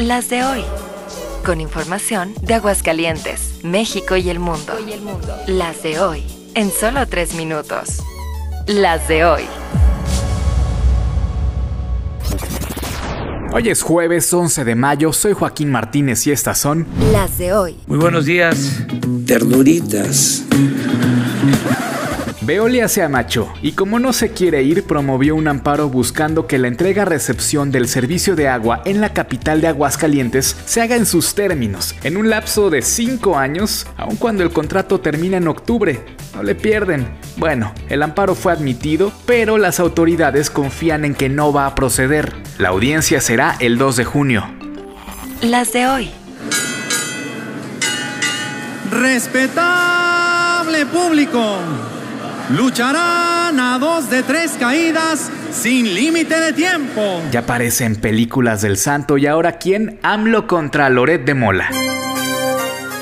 Las de hoy. Con información de Aguascalientes, México y el mundo. Las de hoy. En solo tres minutos. Las de hoy. Hoy es jueves 11 de mayo, soy Joaquín Martínez y estas son Las de hoy. Muy buenos días. Ternuritas. Veolia se amachó y como no se quiere ir promovió un amparo buscando que la entrega-recepción del servicio de agua en la capital de Aguascalientes se haga en sus términos, en un lapso de 5 años, aun cuando el contrato termina en octubre. No le pierden. Bueno, el amparo fue admitido, pero las autoridades confían en que no va a proceder. La audiencia será el 2 de junio. Las de hoy. Respetable público, lucharán a dos de tres caídas sin límite de tiempo. Ya aparece en películas del santo y ahora quién? AMLO contra Loret de Mola.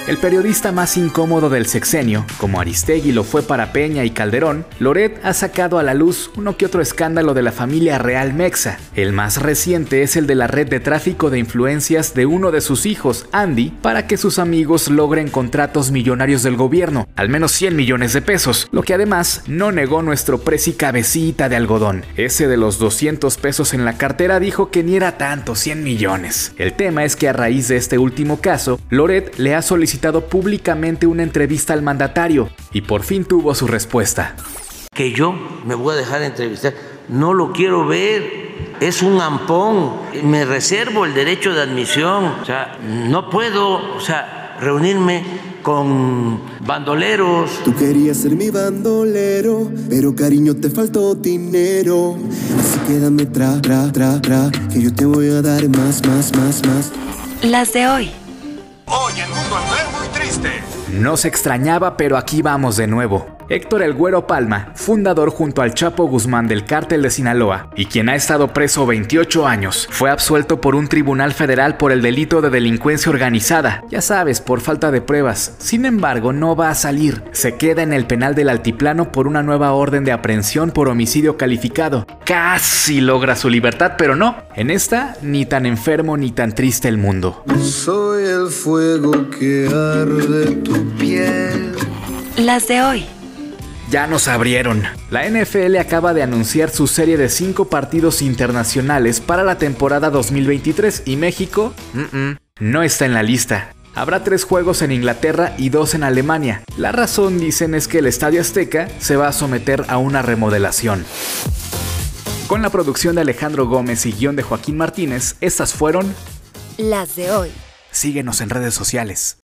El periodista más incómodo del sexenio, como Aristegui lo fue para Peña y Calderón, Loret ha sacado a la luz uno que otro escándalo de la familia real Mexa. El más reciente es el de la red de tráfico de influencias de uno de sus hijos, Andy, para que sus amigos logren contratos millonarios del gobierno, al menos 100 millones de pesos, lo que además no negó nuestro presi cabecita de algodón. Ese de los 200 pesos en la cartera dijo que ni era tanto, 100 millones. El tema es que a raíz de este último caso, Loret le ha solicitado públicamente una entrevista al mandatario y por fin tuvo su respuesta. Que yo me voy a dejar entrevistar. No lo quiero ver. Es un ampón. Me reservo el derecho de admisión. O sea, no puedo, o sea, reunirme con bandoleros. Tú querías ser mi bandolero, pero cariño te faltó dinero. Así quédame tra, tra, tra, tra, que yo te voy a dar más, más, más, más. Las de hoy. Hoy el mundo triste. No se extrañaba, pero aquí vamos de nuevo. Héctor El Güero Palma, fundador junto al Chapo Guzmán del cártel de Sinaloa y quien ha estado preso 28 años, fue absuelto por un tribunal federal por el delito de delincuencia organizada, ya sabes, por falta de pruebas. Sin embargo, no va a salir. Se queda en el penal del Altiplano por una nueva orden de aprehensión por homicidio calificado. Casi logra su libertad, pero no. En esta, ni tan enfermo ni tan triste el mundo. Soy el fuego que arde tu piel. Las de hoy. Ya nos abrieron. La NFL acaba de anunciar su serie de cinco partidos internacionales para la temporada 2023 y México no está en la lista. Habrá tres juegos en Inglaterra y dos en Alemania. La razón, dicen, es que el Estadio Azteca se va a someter a una remodelación. Con la producción de Alejandro Gómez y guion de Joaquín Martínez, estas fueron... Las de hoy. Síguenos en redes sociales.